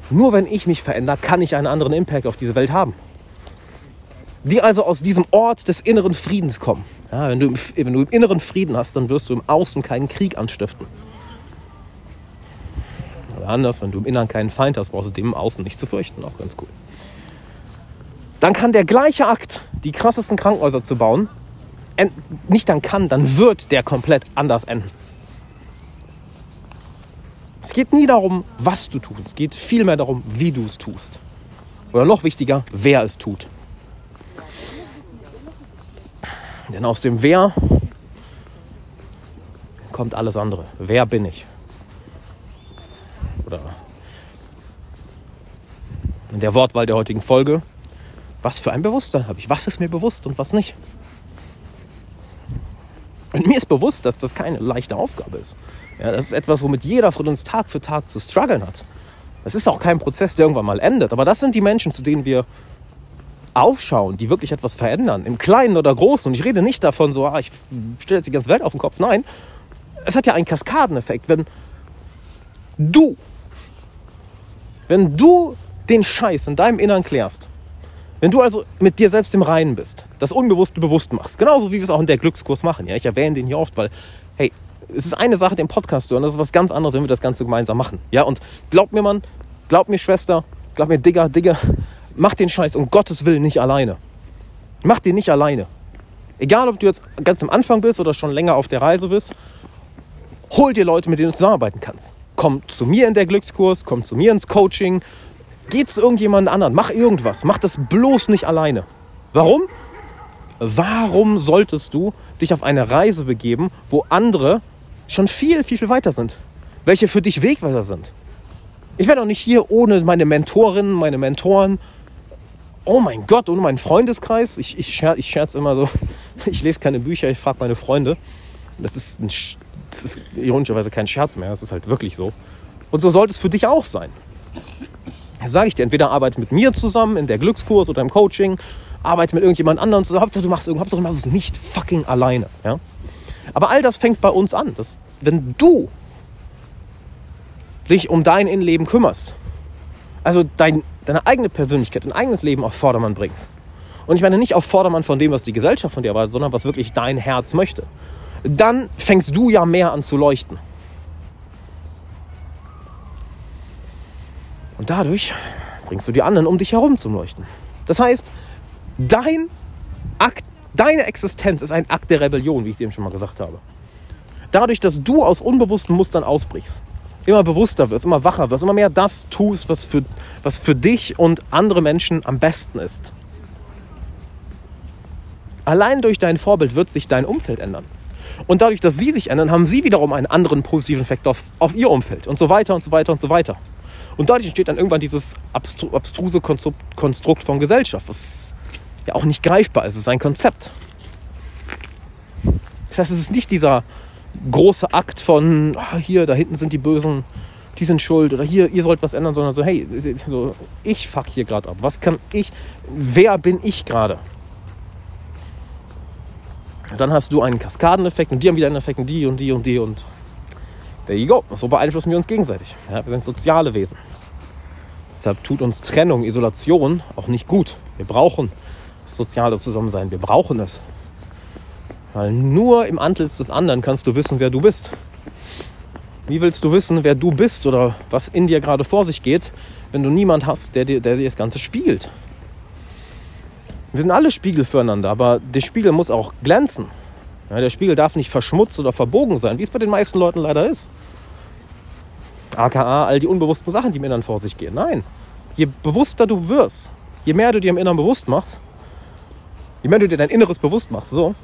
nur wenn ich mich verändere, kann ich einen anderen Impact auf diese Welt haben. Die also aus diesem Ort des inneren Friedens kommen. Ja, wenn, du, wenn du im inneren Frieden hast, dann wirst du im Außen keinen Krieg anstiften. Oder anders, wenn du im Inneren keinen Feind hast, brauchst du dem im Außen nicht zu fürchten. Auch ganz cool dann kann der gleiche Akt, die krassesten Krankenhäuser zu bauen, nicht dann kann, dann wird der komplett anders enden. Es geht nie darum, was du tust. Es geht vielmehr darum, wie du es tust. Oder noch wichtiger, wer es tut. Denn aus dem Wer kommt alles andere. Wer bin ich? Oder in der Wortwahl der heutigen Folge, was für ein Bewusstsein habe ich? Was ist mir bewusst und was nicht? Und mir ist bewusst, dass das keine leichte Aufgabe ist. Ja, das ist etwas, womit jeder von uns Tag für Tag zu strugglen hat. Das ist auch kein Prozess, der irgendwann mal endet. Aber das sind die Menschen, zu denen wir aufschauen, die wirklich etwas verändern, im Kleinen oder Großen. Und ich rede nicht davon, so, ah, ich stelle jetzt die ganze Welt auf den Kopf. Nein, es hat ja einen Kaskadeneffekt. Wenn du, wenn du den Scheiß in deinem Innern klärst, wenn du also mit dir selbst im Reinen bist, das Unbewusste bewusst machst, genauso wie wir es auch in der Glückskurs machen, ja, ich erwähne den hier oft, weil, hey, es ist eine Sache, den Podcast zu hören, das ist was ganz anderes, wenn wir das Ganze gemeinsam machen, ja, und glaub mir, Mann, glaub mir, Schwester, glaub mir, Digger, Digger, mach den Scheiß um Gottes Willen nicht alleine. Mach den nicht alleine. Egal, ob du jetzt ganz am Anfang bist oder schon länger auf der Reise bist, hol dir Leute, mit denen du zusammenarbeiten kannst. Komm zu mir in der Glückskurs, komm zu mir ins Coaching, Geh zu irgendjemand anderen, mach irgendwas, mach das bloß nicht alleine. Warum? Warum solltest du dich auf eine Reise begeben, wo andere schon viel, viel, viel weiter sind? Welche für dich Wegweiser sind? Ich wäre doch nicht hier ohne meine Mentorinnen, meine Mentoren. Oh mein Gott, ohne meinen Freundeskreis. Ich, ich, scherz, ich scherz immer so. Ich lese keine Bücher, ich frage meine Freunde. Das ist, ein, das ist ironischerweise kein Scherz mehr, das ist halt wirklich so. Und so sollte es für dich auch sein sage ich dir, entweder arbeite mit mir zusammen in der Glückskurs oder im Coaching, arbeite mit irgendjemand anderem zusammen. Hauptsache du machst, Hauptsache du machst es nicht fucking alleine. Ja? Aber all das fängt bei uns an. Dass, wenn du dich um dein Innenleben kümmerst, Also dein, deine eigene Persönlichkeit, dein eigenes Leben auf Vordermann bringst. Und ich meine nicht auf Vordermann von dem, was die Gesellschaft von dir erwartet, sondern was wirklich dein Herz möchte. Dann fängst du ja mehr an zu leuchten. Und dadurch bringst du die anderen um dich herum zum Leuchten. Das heißt, dein Akt, deine Existenz ist ein Akt der Rebellion, wie ich es eben schon mal gesagt habe. Dadurch, dass du aus unbewussten Mustern ausbrichst, immer bewusster wirst, immer wacher wirst, immer mehr das tust, was für, was für dich und andere Menschen am besten ist. Allein durch dein Vorbild wird sich dein Umfeld ändern. Und dadurch, dass sie sich ändern, haben sie wiederum einen anderen positiven Effekt auf, auf ihr Umfeld und so weiter und so weiter und so weiter. Und dadurch entsteht dann irgendwann dieses abstruse Konstrukt von Gesellschaft, was ja auch nicht greifbar ist. Es ist ein Konzept. Das heißt, es ist nicht dieser große Akt von, ah, hier, da hinten sind die Bösen, die sind schuld oder hier, ihr sollt was ändern, sondern so, hey, so, ich fuck hier gerade ab. Was kann ich, wer bin ich gerade? Dann hast du einen Kaskadeneffekt und die haben wieder einen Effekt und die und die und die und there you go. So beeinflussen wir uns gegenseitig. Ja, wir sind soziale Wesen. Deshalb tut uns Trennung, Isolation auch nicht gut. Wir brauchen soziale Zusammensein. Wir brauchen es. Weil nur im Antlitz des anderen kannst du wissen, wer du bist. Wie willst du wissen, wer du bist oder was in dir gerade vor sich geht, wenn du niemand hast, der dir, der dir das Ganze spiegelt? Wir sind alle Spiegel füreinander, aber der Spiegel muss auch glänzen. Ja, der Spiegel darf nicht verschmutzt oder verbogen sein, wie es bei den meisten Leuten leider ist. AKA all die unbewussten Sachen, die im Inneren vor sich gehen. Nein, je bewusster du wirst, je mehr du dir im Inneren bewusst machst, je mehr du dir dein Inneres bewusst machst, so,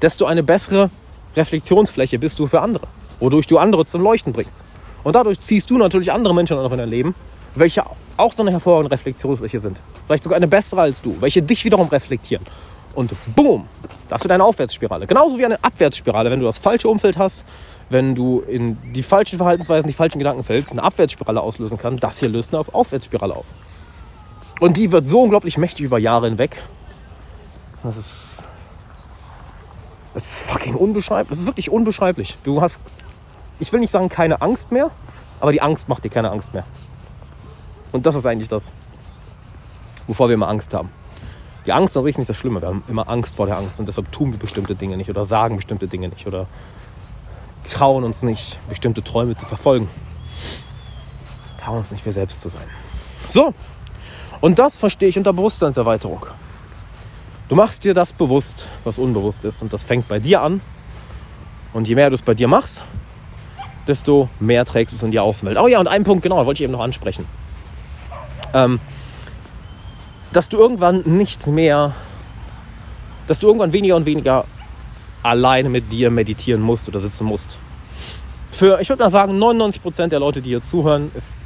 desto eine bessere Reflexionsfläche bist du für andere, wodurch du andere zum Leuchten bringst. Und dadurch ziehst du natürlich andere Menschen auch in dein Leben, welche auch so eine hervorragende Reflexionsfläche sind. Vielleicht sogar eine bessere als du, welche dich wiederum reflektieren. Und boom, das wird eine Aufwärtsspirale. Genauso wie eine Abwärtsspirale, wenn du das falsche Umfeld hast, wenn du in die falschen Verhaltensweisen, die falschen Gedanken fällst, eine Abwärtsspirale auslösen kann. Das hier löst eine Aufwärtsspirale auf. Und die wird so unglaublich mächtig über Jahre hinweg. Das ist, das ist fucking unbeschreiblich. Das ist wirklich unbeschreiblich. Du hast, ich will nicht sagen keine Angst mehr, aber die Angst macht dir keine Angst mehr. Und das ist eigentlich das, wovor wir immer Angst haben. Die Angst an sich ist nicht das Schlimme. Wir haben immer Angst vor der Angst und deshalb tun wir bestimmte Dinge nicht oder sagen bestimmte Dinge nicht oder trauen uns nicht, bestimmte Träume zu verfolgen. Trauen uns nicht, wir selbst zu sein. So, und das verstehe ich unter Bewusstseinserweiterung. Du machst dir das bewusst, was unbewusst ist. Und das fängt bei dir an. Und je mehr du es bei dir machst, desto mehr trägst du es in die Außenwelt. Oh ja, und einen Punkt, genau, wollte ich eben noch ansprechen ähm, dass du irgendwann nicht mehr, dass du irgendwann weniger und weniger alleine mit dir meditieren musst oder sitzen musst. Für, ich würde mal sagen, 99% der Leute, die hier zuhören, ist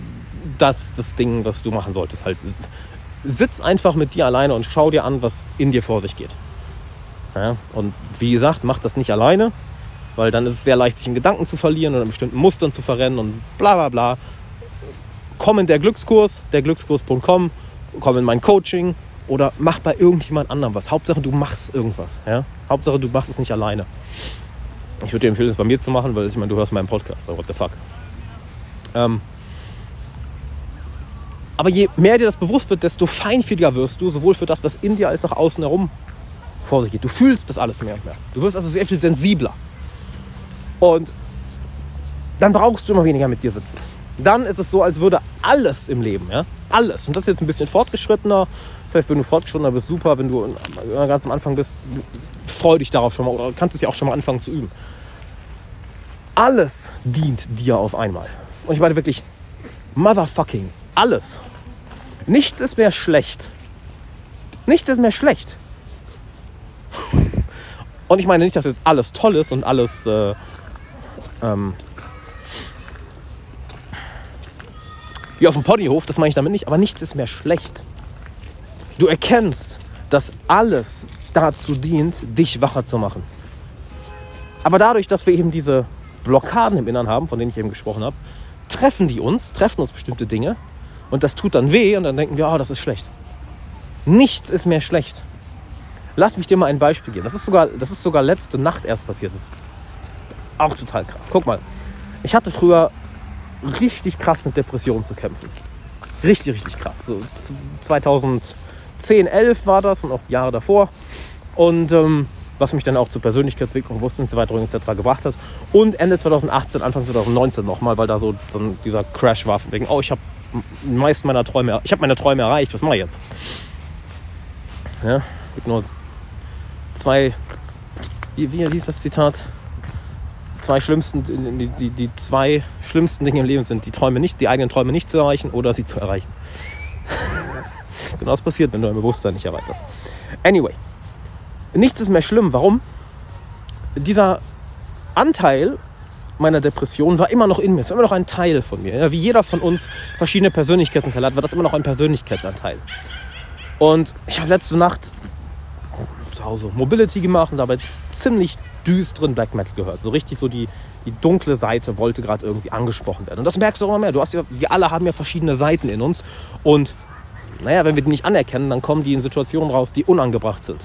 das das Ding, was du machen solltest. Halt, sitz einfach mit dir alleine und schau dir an, was in dir vor sich geht. Ja, und wie gesagt, mach das nicht alleine, weil dann ist es sehr leicht, sich in Gedanken zu verlieren oder in bestimmten Mustern zu verrennen und bla bla bla komm in der Glückskurs, derglückskurs.com, komm in mein Coaching oder mach bei irgendjemand anderem was. Hauptsache, du machst irgendwas. Ja? Hauptsache, du machst es nicht alleine. Ich würde dir empfehlen, es bei mir zu machen, weil ich meine, du hörst meinen Podcast. So, what the fuck. Ähm, aber je mehr dir das bewusst wird, desto feinfühliger wirst du, sowohl für das, was in dir als auch außen herum vor sich geht. Du fühlst das alles mehr und mehr. Du wirst also sehr viel sensibler. Und dann brauchst du immer weniger mit dir sitzen dann ist es so, als würde alles im Leben, ja, alles. Und das ist jetzt ein bisschen fortgeschrittener. Das heißt, wenn du fortgeschrittener bist, super. Wenn du ganz am Anfang bist, freu dich darauf schon mal oder kannst es ja auch schon mal anfangen zu üben. Alles dient dir auf einmal. Und ich meine wirklich, motherfucking alles. Nichts ist mehr schlecht. Nichts ist mehr schlecht. Und ich meine nicht, dass jetzt alles toll ist und alles äh, ähm, wie auf dem Ponyhof, das meine ich damit nicht, aber nichts ist mehr schlecht. Du erkennst, dass alles dazu dient, dich wacher zu machen. Aber dadurch, dass wir eben diese Blockaden im Innern haben, von denen ich eben gesprochen habe, treffen die uns, treffen uns bestimmte Dinge und das tut dann weh und dann denken wir, oh, das ist schlecht. Nichts ist mehr schlecht. Lass mich dir mal ein Beispiel geben. Das ist sogar, das ist sogar letzte Nacht erst passiert. Das ist auch total krass. Guck mal, ich hatte früher richtig krass mit Depressionen zu kämpfen. Richtig, richtig krass. So 2010, 11 war das und auch Jahre davor. Und ähm, was mich dann auch zur Persönlichkeitsentwicklung, Bewusstseinserweiterung etc. gebracht hat. Und Ende 2018, Anfang 2019 nochmal, weil da so, so dieser Crash war. Von wegen, oh, ich habe die meisten meiner Träume, ich habe meine Träume erreicht, was mache ich jetzt? Ja, gibt nur zwei, wie, wie hieß das Zitat? Zwei schlimmsten, die, die, die zwei schlimmsten Dinge im Leben sind, die Träume nicht, die eigenen Träume nicht zu erreichen oder sie zu erreichen. genau das passiert, wenn du dein Bewusstsein nicht erweiterst. Anyway, nichts ist mehr schlimm. Warum? Dieser Anteil meiner Depression war immer noch in mir. Es war immer noch ein Teil von mir. Wie jeder von uns verschiedene Persönlichkeitsanteile hat, war das immer noch ein Persönlichkeitsanteil. Und ich habe letzte Nacht zu Hause Mobility gemacht und dabei ziemlich düsteren Black Metal gehört. So richtig so die, die dunkle Seite wollte gerade irgendwie angesprochen werden. Und das merkst du auch immer mehr. Du hast ja, wir alle haben ja verschiedene Seiten in uns. Und naja, wenn wir die nicht anerkennen, dann kommen die in Situationen raus, die unangebracht sind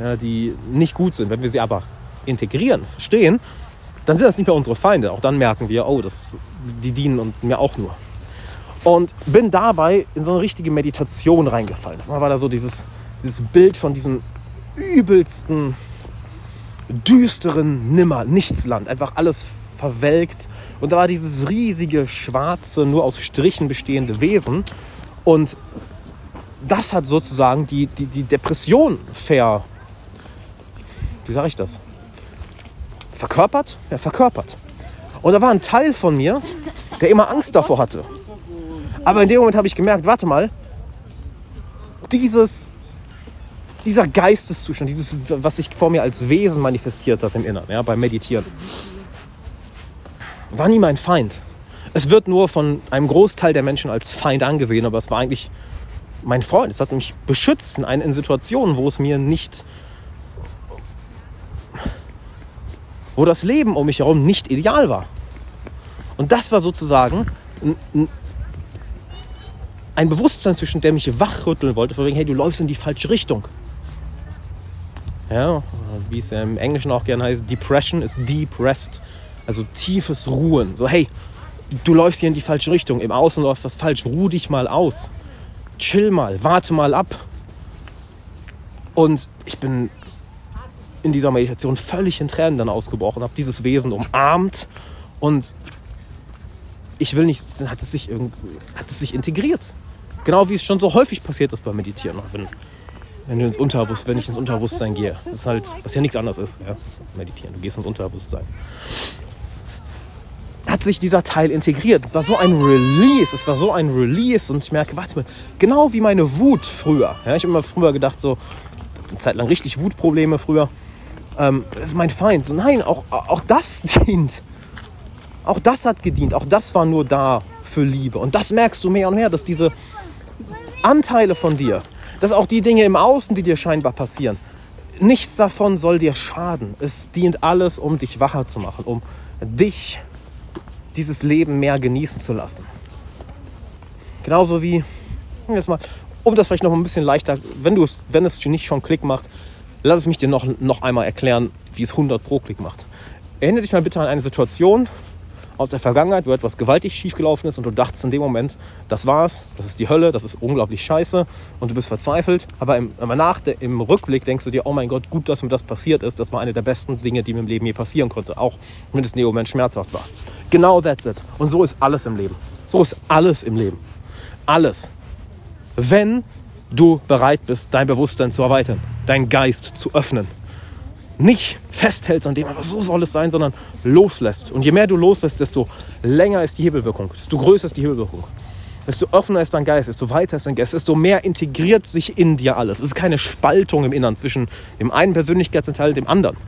ja, die nicht gut sind. Wenn wir sie aber integrieren, verstehen, dann sind das nicht mehr unsere Feinde. Auch dann merken wir, oh, das, die dienen und mir auch nur. Und bin dabei in so eine richtige Meditation reingefallen. Mal war da so dieses, dieses Bild von diesem übelsten, düsteren Nimmer, Nichtsland. Einfach alles verwelkt. Und da war dieses riesige, schwarze, nur aus Strichen bestehende Wesen. Und das hat sozusagen die, die, die Depression ver, wie sage ich das? Verkörpert? Ja, verkörpert. Und da war ein Teil von mir, der immer Angst davor hatte. Aber in dem Moment habe ich gemerkt, warte mal, dieses, dieser Geisteszustand, dieses, was sich vor mir als Wesen manifestiert hat im Inneren, ja, beim Meditieren, war nie mein Feind. Es wird nur von einem Großteil der Menschen als Feind angesehen, aber es war eigentlich mein Freund. Es hat mich beschützt in, in Situationen, wo es mir nicht wo das Leben um mich herum nicht ideal war. Und das war sozusagen ein, ein Bewusstsein, zwischen dem mich wachrütteln wollte, von wegen, hey, du läufst in die falsche Richtung. Ja, wie es ja im Englischen auch gerne heißt, Depression ist deep rest, also tiefes Ruhen. So, hey, du läufst hier in die falsche Richtung, im Außen läuft was falsch, ruh dich mal aus, chill mal, warte mal ab. Und ich bin in dieser Meditation völlig in Tränen dann ausgebrochen, habe dieses Wesen umarmt und ich will nicht, dann hat es sich irgendwie, hat es sich integriert. Genau wie es schon so häufig passiert ist beim Meditieren. Wenn, wenn du ins Unterbewusstsein, wenn ich ins Unterbewusstsein gehe. Das ist halt, was ja nichts anderes ist, ja, meditieren. Du gehst ins Unterbewusstsein. Hat sich dieser Teil integriert. Es war so ein Release, es war so ein Release und ich merke, warte mal, genau wie meine Wut früher. Ja, ich habe immer früher gedacht, so, eine Zeit lang richtig Wutprobleme früher ähm, das ist mein Feind. So, nein, auch, auch das dient. Auch das hat gedient. Auch das war nur da für Liebe. Und das merkst du mehr und mehr, dass diese Anteile von dir, dass auch die Dinge im Außen, die dir scheinbar passieren, nichts davon soll dir schaden. Es dient alles, um dich wacher zu machen, um dich dieses Leben mehr genießen zu lassen. Genauso wie, jetzt mal, um das vielleicht noch ein bisschen leichter, wenn, du es, wenn es nicht schon Klick macht, lass es mich dir noch, noch einmal erklären, wie es 100 pro Klick macht. Erinnere dich mal bitte an eine Situation aus der Vergangenheit, wo etwas gewaltig schiefgelaufen ist und du dachtest in dem Moment, das war's, das ist die Hölle, das ist unglaublich scheiße und du bist verzweifelt. Aber im, aber nach, im Rückblick denkst du dir, oh mein Gott, gut, dass mir das passiert ist. Das war eine der besten Dinge, die mir im Leben je passieren konnte. Auch wenn es in dem Moment schmerzhaft war. Genau that's it. Und so ist alles im Leben. So ist alles im Leben. Alles. Wenn du bereit bist, dein Bewusstsein zu erweitern, deinen Geist zu öffnen. Nicht festhältst an dem, aber so soll es sein, sondern loslässt. Und je mehr du loslässt, desto länger ist die Hebelwirkung, desto größer ist die Hebelwirkung. Desto offener ist dein Geist, desto weiter ist dein Geist, desto mehr integriert sich in dir alles. Es ist keine Spaltung im Innern zwischen dem einen Persönlichkeitsanteil und dem anderen.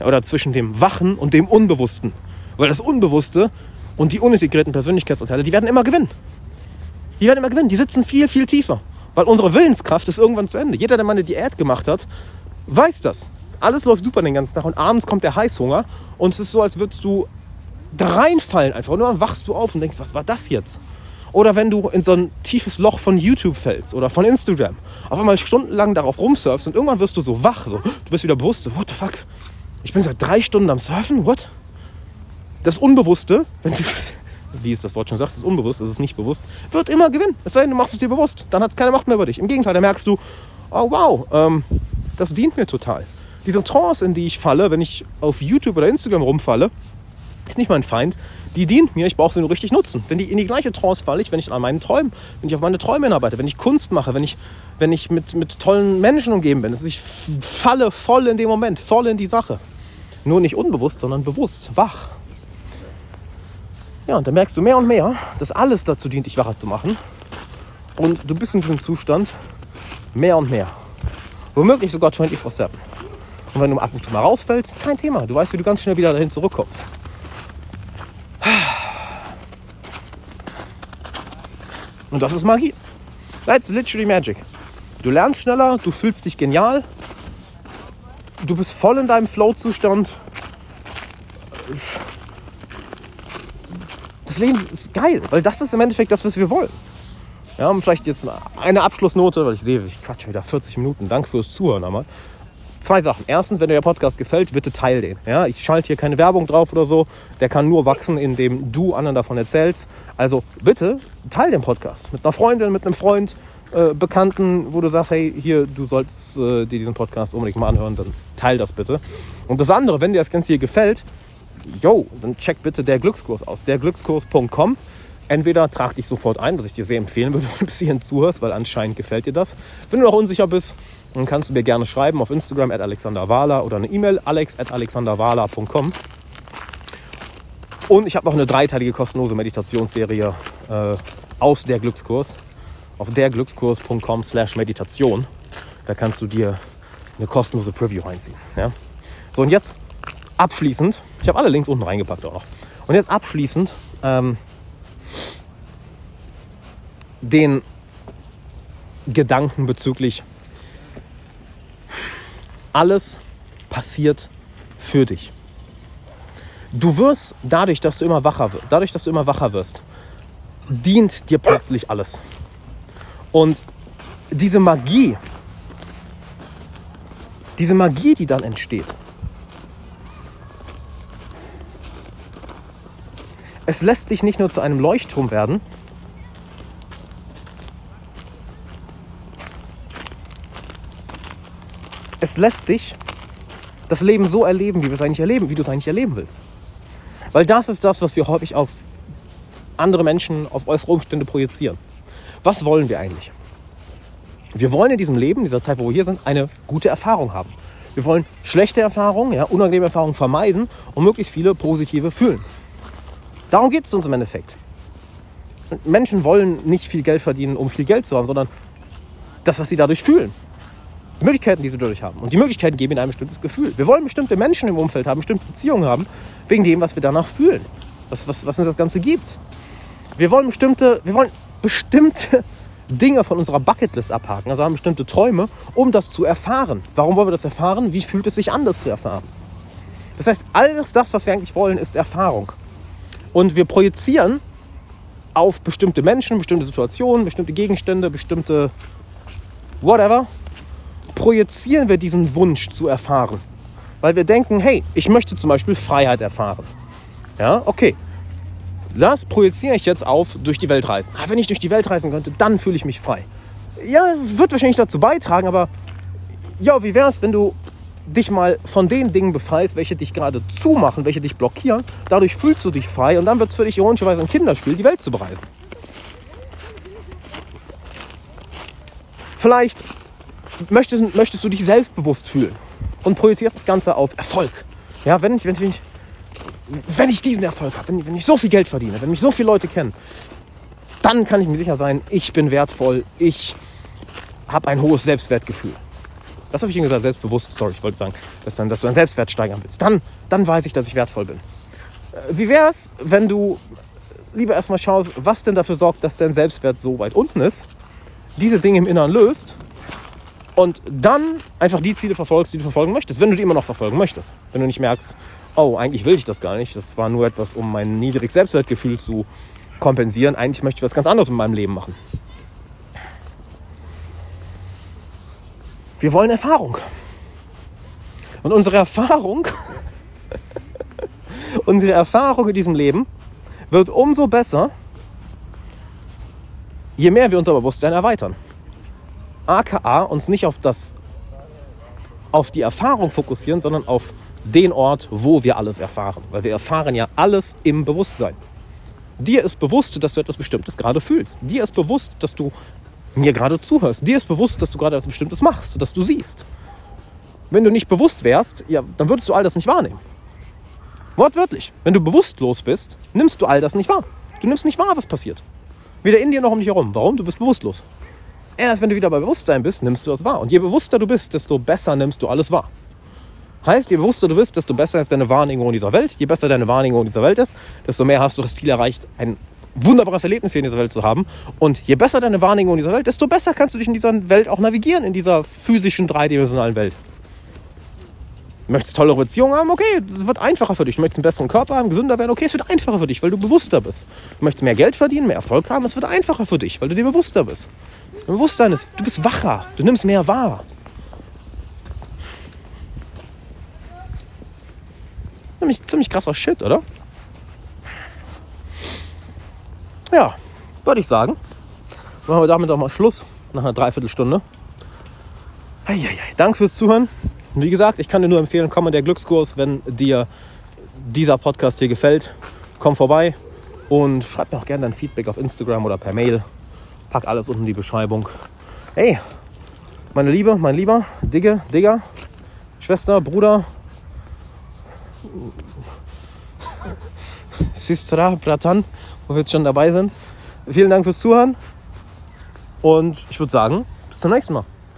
Oder zwischen dem Wachen und dem Unbewussten. Weil das Unbewusste und die unintegrierten Persönlichkeitsanteile, die werden immer gewinnen. Die werden immer gewinnen. Die sitzen viel, viel tiefer. Weil unsere Willenskraft ist irgendwann zu Ende. Jeder, der mal eine Diät gemacht hat, weiß das. Alles läuft super den ganzen Tag und abends kommt der Heißhunger und es ist so, als würdest du da reinfallen einfach. Und dann wachst du auf und denkst, was war das jetzt? Oder wenn du in so ein tiefes Loch von YouTube fällst oder von Instagram, auf einmal stundenlang darauf rumsurfst und irgendwann wirst du so wach, so, du wirst wieder bewusst, so, what the fuck? Ich bin seit drei Stunden am Surfen, what? Das Unbewusste, wenn du, wie es das Wort schon sagt, ist unbewusst, es ist nicht bewusst, wird immer gewinnen. Es sei denn, du machst es dir bewusst. Dann hat es keine Macht mehr über dich. Im Gegenteil, da merkst du, oh wow, ähm, das dient mir total. Diese Trance, in die ich falle, wenn ich auf YouTube oder Instagram rumfalle, ist nicht mein Feind. Die dient mir, ich brauche sie nur richtig nutzen. Denn die, in die gleiche Trance falle ich, wenn ich an meinen Träumen, wenn ich auf meine Träume hinarbeite, wenn ich Kunst mache, wenn ich, wenn ich mit, mit tollen Menschen umgeben bin. Ich falle voll in dem Moment, voll in die Sache. Nur nicht unbewusst, sondern bewusst, wach. Ja, und dann merkst du mehr und mehr, dass alles dazu dient, dich wacher zu machen. Und du bist in diesem Zustand mehr und mehr. Womöglich sogar 24-7. Und wenn du ab und zu mal rausfällst, kein Thema. Du weißt, wie du ganz schnell wieder dahin zurückkommst. Und das ist Magie. That's literally magic. Du lernst schneller, du fühlst dich genial, du bist voll in deinem Flow-Zustand. Das Leben ist geil, weil das ist im Endeffekt das, was wir wollen. Ja, und vielleicht jetzt eine Abschlussnote, weil ich sehe, ich quatsche wieder 40 Minuten. Danke fürs Zuhören einmal. Zwei Sachen. Erstens, wenn dir der Podcast gefällt, bitte teil den. Ja, ich schalte hier keine Werbung drauf oder so. Der kann nur wachsen, indem du anderen davon erzählst. Also bitte teil den Podcast mit einer Freundin, mit einem Freund, äh, Bekannten, wo du sagst, hey, hier, du solltest äh, dir diesen Podcast unbedingt mal anhören, dann teil das bitte. Und das andere, wenn dir das Ganze hier gefällt, yo, dann check bitte der Glückskurs aus. Derglückskurs.com. Entweder trag dich sofort ein, was ich dir sehr empfehlen würde, wenn du bis hierhin zuhörst, weil anscheinend gefällt dir das. Wenn du noch unsicher bist, dann kannst du mir gerne schreiben auf Instagram at alexanderwala oder eine E-Mail alex at alexanderwala.com. Und ich habe noch eine dreiteilige kostenlose Meditationsserie äh, aus der Glückskurs auf derglückskurs.com slash Meditation. Da kannst du dir eine kostenlose Preview reinziehen. Ja? So, und jetzt abschließend, ich habe alle Links unten reingepackt auch noch. Und jetzt abschließend ähm, den Gedanken bezüglich alles passiert für dich. Du wirst dadurch, dass du immer wacher wirst, dadurch, dass du immer wacher wirst, dient dir plötzlich alles. Und diese Magie, diese Magie, die dann entsteht, es lässt dich nicht nur zu einem Leuchtturm werden, es lässt dich das Leben so erleben, wie wir es eigentlich erleben, wie du es eigentlich erleben willst. Weil das ist das, was wir häufig auf andere Menschen, auf äußere Umstände projizieren. Was wollen wir eigentlich? Wir wollen in diesem Leben, in dieser Zeit, wo wir hier sind, eine gute Erfahrung haben. Wir wollen schlechte Erfahrungen, ja, unangenehme Erfahrungen vermeiden und möglichst viele positive fühlen. Darum geht es uns im Endeffekt. Menschen wollen nicht viel Geld verdienen, um viel Geld zu haben, sondern das, was sie dadurch fühlen. Die Möglichkeiten, die sie dadurch haben. Und die Möglichkeiten geben ihnen ein bestimmtes Gefühl. Wir wollen bestimmte Menschen im Umfeld haben, bestimmte Beziehungen haben, wegen dem, was wir danach fühlen. Was, was, was uns das Ganze gibt. Wir wollen bestimmte, wir wollen bestimmte Dinge von unserer Bucketlist abhaken, also haben bestimmte Träume, um das zu erfahren. Warum wollen wir das erfahren? Wie fühlt es sich an, das zu erfahren? Das heißt, alles das, was wir eigentlich wollen, ist Erfahrung. Und wir projizieren auf bestimmte Menschen, bestimmte Situationen, bestimmte Gegenstände, bestimmte whatever, projizieren wir diesen Wunsch zu erfahren. Weil wir denken, hey, ich möchte zum Beispiel Freiheit erfahren. Ja, okay. Das projiziere ich jetzt auf durch die Welt reisen. Ah, wenn ich durch die Welt reisen könnte, dann fühle ich mich frei. Ja, es wird wahrscheinlich dazu beitragen, aber ja, wie wäre es, wenn du dich mal von den Dingen befreist, welche dich gerade zumachen, welche dich blockieren. Dadurch fühlst du dich frei und dann wird es für dich ironischerweise ein Kinderspiel, die Welt zu bereisen. Vielleicht möchtest, möchtest du dich selbstbewusst fühlen und projizierst das Ganze auf Erfolg. Ja, wenn ich, wenn ich, wenn ich diesen Erfolg habe, wenn, wenn ich so viel Geld verdiene, wenn mich so viele Leute kennen, dann kann ich mir sicher sein, ich bin wertvoll, ich habe ein hohes Selbstwertgefühl. Das habe ich Ihnen gesagt, selbstbewusst. Sorry, ich wollte sagen, dass, dann, dass du deinen Selbstwert steigern willst. Dann, dann weiß ich, dass ich wertvoll bin. Äh, wie wäre es, wenn du lieber erstmal schaust, was denn dafür sorgt, dass dein Selbstwert so weit unten ist, diese Dinge im Inneren löst und dann einfach die Ziele verfolgst, die du verfolgen möchtest, wenn du die immer noch verfolgen möchtest. Wenn du nicht merkst, oh, eigentlich will ich das gar nicht, das war nur etwas, um mein niedriges Selbstwertgefühl zu kompensieren, eigentlich möchte ich was ganz anderes in meinem Leben machen. Wir wollen Erfahrung. Und unsere Erfahrung, unsere Erfahrung in diesem Leben wird umso besser, je mehr wir unser Bewusstsein erweitern. AKA uns nicht auf das auf die Erfahrung fokussieren, sondern auf den Ort, wo wir alles erfahren. Weil wir erfahren ja alles im Bewusstsein. Dir ist bewusst, dass du etwas Bestimmtes gerade fühlst. Dir ist bewusst, dass du mir gerade zuhörst. Dir ist bewusst, dass du gerade etwas Bestimmtes machst, dass du siehst. Wenn du nicht bewusst wärst, ja, dann würdest du all das nicht wahrnehmen. Wortwörtlich. Wenn du bewusstlos bist, nimmst du all das nicht wahr. Du nimmst nicht wahr, was passiert. Weder in dir noch um dich herum. Warum? Du bist bewusstlos. Erst wenn du wieder bei Bewusstsein bist, nimmst du das wahr. Und je bewusster du bist, desto besser nimmst du alles wahr. Heißt, je bewusster du bist, desto besser ist deine Wahrnehmung in dieser Welt. Je besser deine Wahrnehmung in dieser Welt ist, desto mehr hast du das Ziel erreicht, ein wunderbares Erlebnis hier in dieser Welt zu haben. Und je besser deine Wahrnehmung in dieser Welt, desto besser kannst du dich in dieser Welt auch navigieren, in dieser physischen, dreidimensionalen Welt. Du möchtest tollere Beziehungen haben? Okay, es wird einfacher für dich. Du möchtest einen besseren Körper haben, gesünder werden? Okay, es wird einfacher für dich, weil du bewusster bist. Du möchtest mehr Geld verdienen, mehr Erfolg haben? Es wird einfacher für dich, weil du dir bewusster bist. Dein Bewusstsein ist, du bist wacher, du nimmst mehr wahr. Nämlich ziemlich krasser Shit, oder? Ja, würde ich sagen. Machen wir damit auch mal Schluss nach einer Dreiviertelstunde. Danke fürs Zuhören. Wie gesagt, ich kann dir nur empfehlen, komm in der Glückskurs, wenn dir dieser Podcast hier gefällt. Komm vorbei und schreib mir auch gerne dein Feedback auf Instagram oder per Mail. Pack alles unten in die Beschreibung. Hey, meine Liebe, mein Lieber, Digge, Digger, Schwester, Bruder, Sistra, Bratan, wo wir jetzt schon dabei sind. Vielen Dank fürs Zuhören und ich würde sagen, bis zum nächsten Mal.